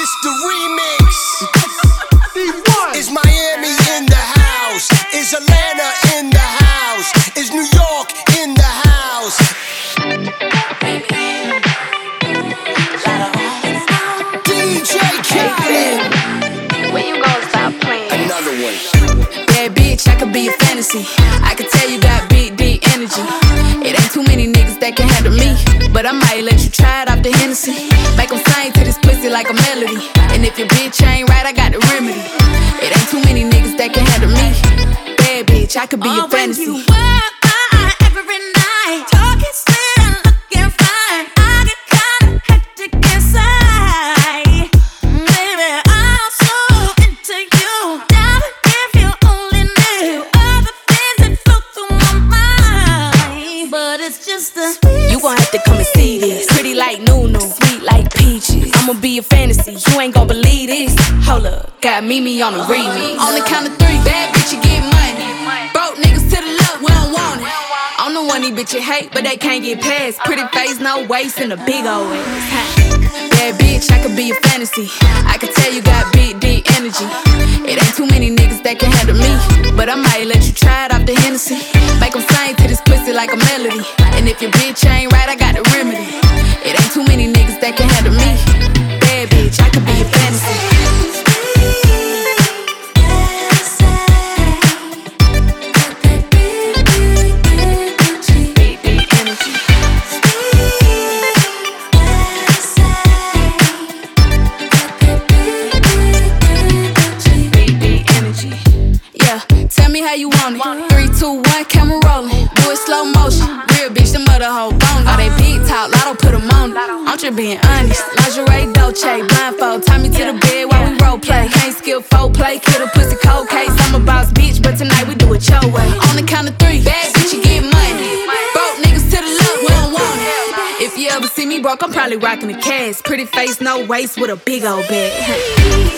This the remix. Is Miami in the house? Is Atlanta in the house? Is New York in the house? DJ Khaled. When you gonna stop playing? Another one. Bad bitch, I could be a fantasy. I could tell you got big, deep energy. It ain't too many niggas that can handle me. But I might let you try it off the Hennessy. Make 'em sing to this pussy like a melody. And if your bitch ain't right, I got the remedy. It ain't too many niggas that can handle me. Bad bitch, I could be Oh, a fantasy. I'ma be a fantasy, you ain't gon' believe this. Hold up, got Mimi on the remix. On the count of three, bad bitch, you get money. Broke niggas to the left, we don't want it. I'm the one these bitches hate, but they can't get past. Pretty face, no waist, and a big old ass. Bad bitch, I could be a fantasy. I could tell you got big, deep energy. It ain't too many niggas that can handle me. But I might let you try it off the Hennessy. Make 'em sing to this pussy like a melody. And if your bitch ain't right, I got the remedy. It ain't too many niggas that can handle me. Just being honest. Lingerie, Dolce, blindfold. Tie me to the bed while we role play. Can't skill folk play, kill a pussy cold case. I'm a boss bitch, but tonight we do it your way. On the count of three, bad bitch, you get money. Broke niggas to the left, we don't want it. If you ever see me broke, I'm probably rocking the cash. Pretty face, no waist, with a big old bag.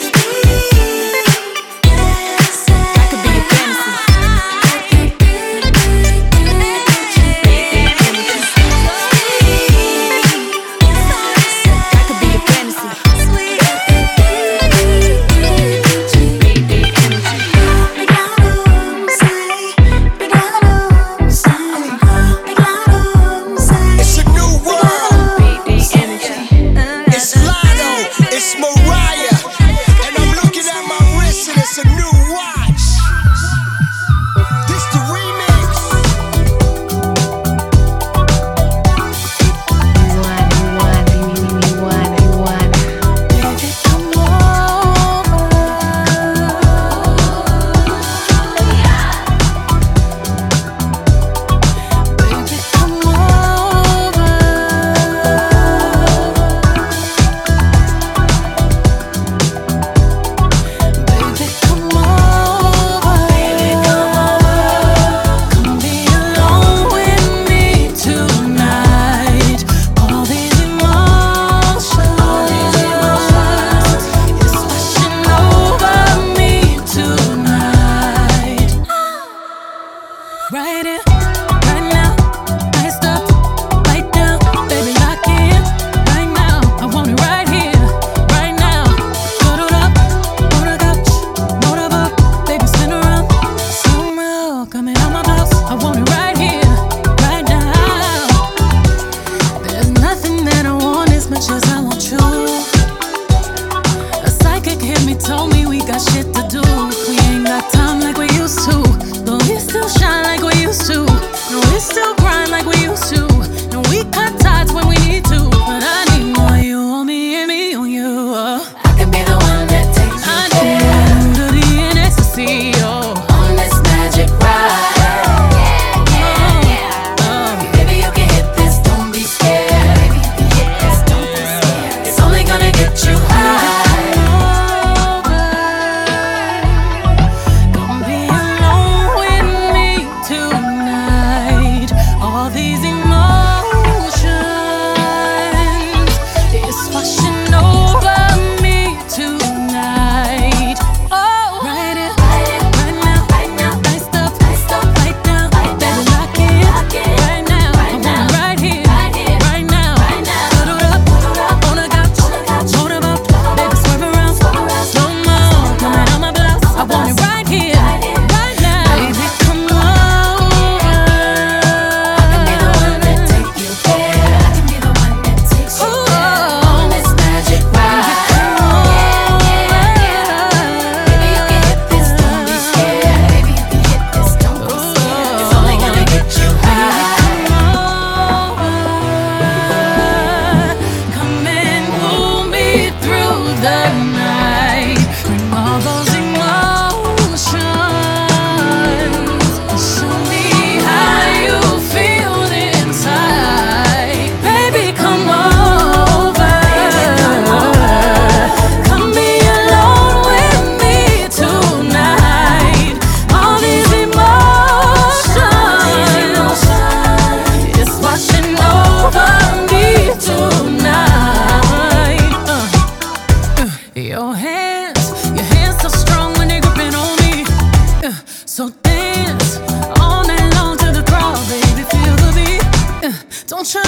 Don't you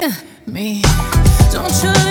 leave me. Don't you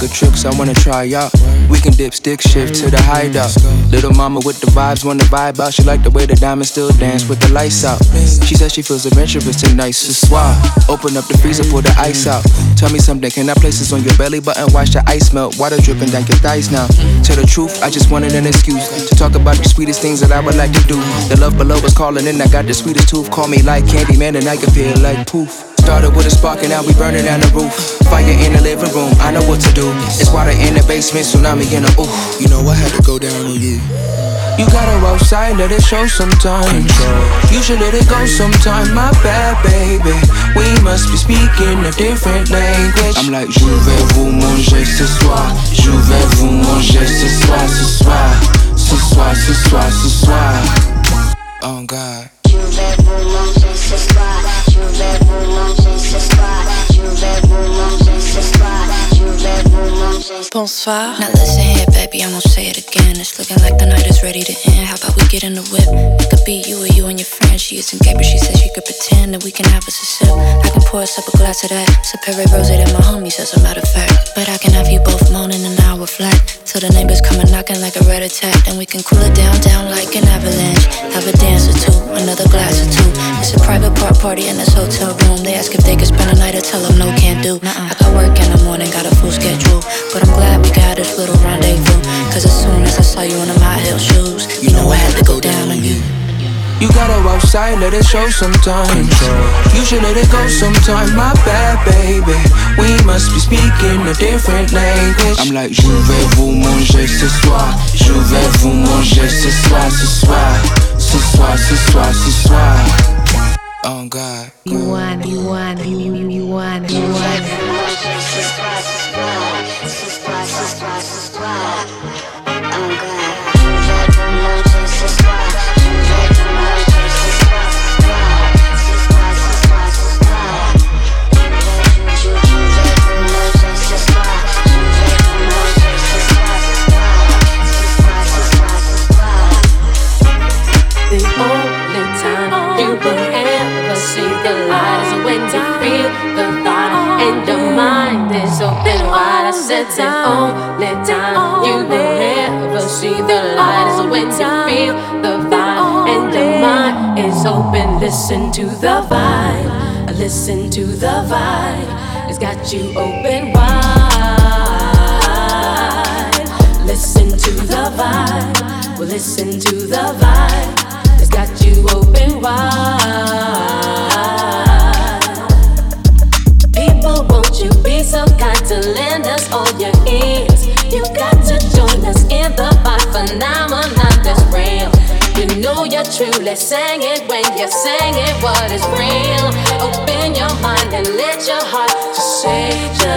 I wanna try out. We can dip, stick, shift to the hideout. Little mama with the vibes, wanna vibe out. She like the way the diamonds still dance with the lights out. She says she feels adventurous tonight, so swap. Open up the freezer, pull the ice out. Tell me something, can I place this on your belly button? Watch the ice melt, water dripping down your thighs now. Tell the truth, I just wanted an excuse to talk about the sweetest things that I would like to do. The love below is calling, and I got the sweetest tooth. Call me like Candyman, and I can feel like poof. Started with a spark and now we burning down the roof. Fire in the living room, I know what to do. It's water in the basement, tsunami in the ooh. You know I had to go down on you. You gotta outside, let it show sometime. You should let it go sometime, my bad baby. We must be speaking a different language. I'm like, je vais vous manger ce soir. Je vais vous manger ce soir, ce soir. Ce soir, ce soir, ce soir. Oh God. Je vais vous manger ce soir. Vous manger ce soir. Bonsoir. Now listen here, baby, I won't say it again. It's looking like the night is ready to end. How about we get in the whip? It could be you or you and your friend. She isn't gay, but she says she could pretend that we can have us a sip. I can pour us up a glass of that. Superior rose that my homies, as a matter of fact. But I can have you both moaning an hour flat. Till the neighbors come and knocking like a red attack. Then we can cool it down, down like an avalanche. Have a dance or two, another glass or two. It's a private part party in this hotel room. They ask if they can spend a night, I tell them no, can't do. Nuh-uh. I got work in the morning, got a full schedule. But I'm glad we got this little rendezvous. Cause as soon as I saw you in the high heel shoes, you know I had to go down on you. You gotta outside, let it show sometimes. You should let it go sometime, my bad baby. We must be speaking a different language. I'm like, je vais vous manger ce soir. Je vais vous manger ce soir, ce soir. Ce soir, ce soir, ce soir. Oh God. You want, you want, you, you, you want, you want. Listen to the vibe. It's got you open wide. Listen to the vibe, well listen to the vibe. It's got you open wide. true. Let's sing it when you sing it. What is real? Open your mind and let your heart to say.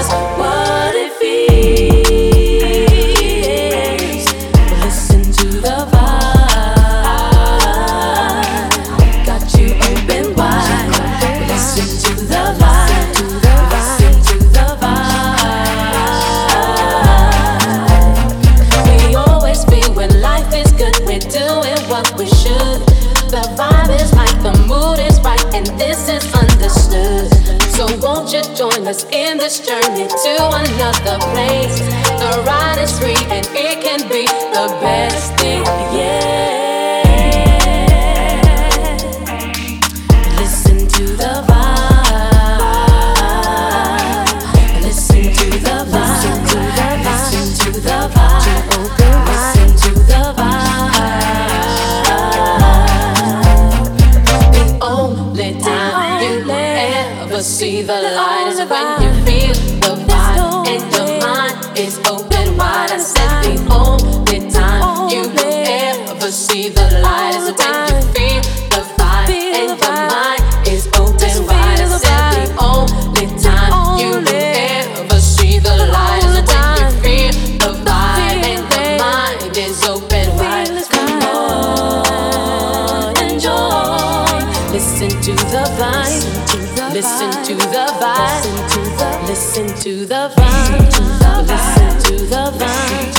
can be the best. Listen to the vibe. Listen to the vibe. Listen to the vibe. Listen to the vibe.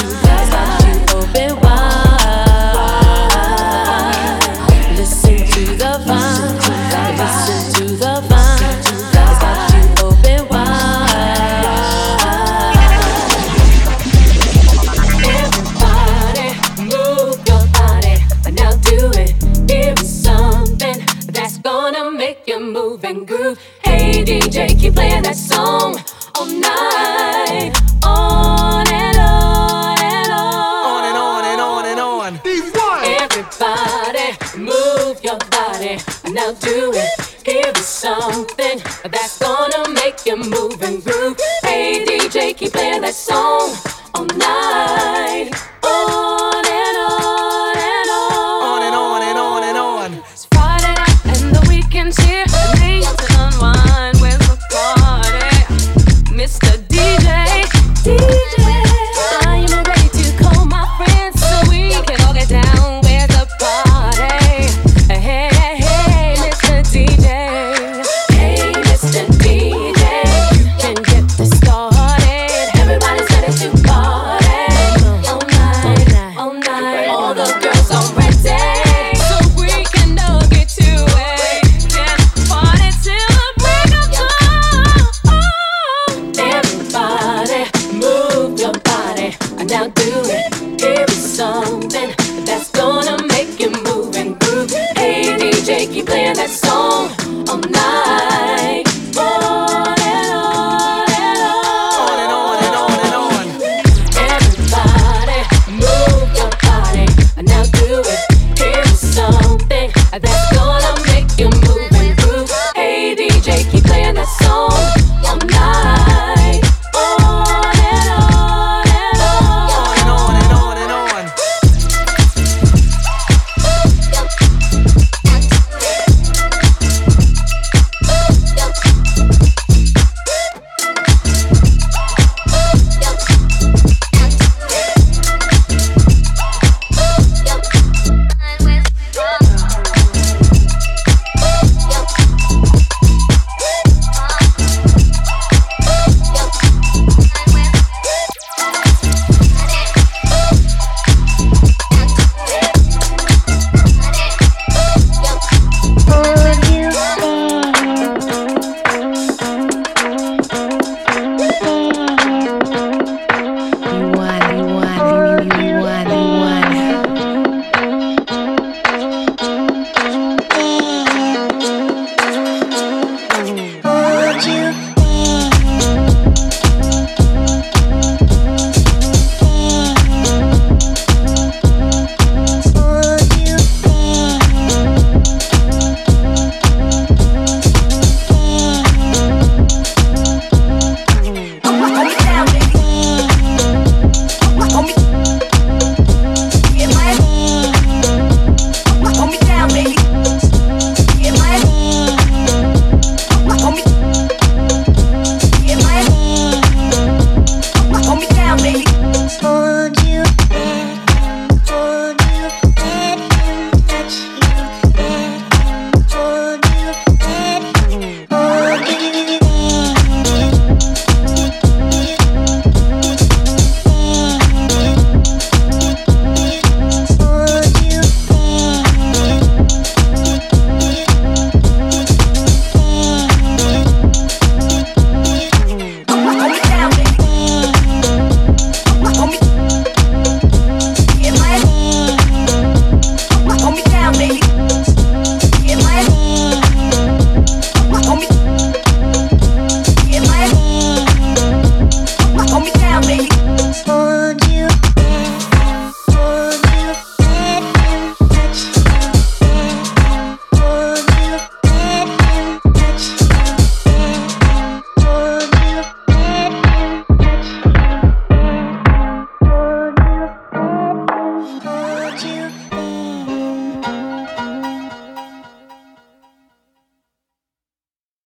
That's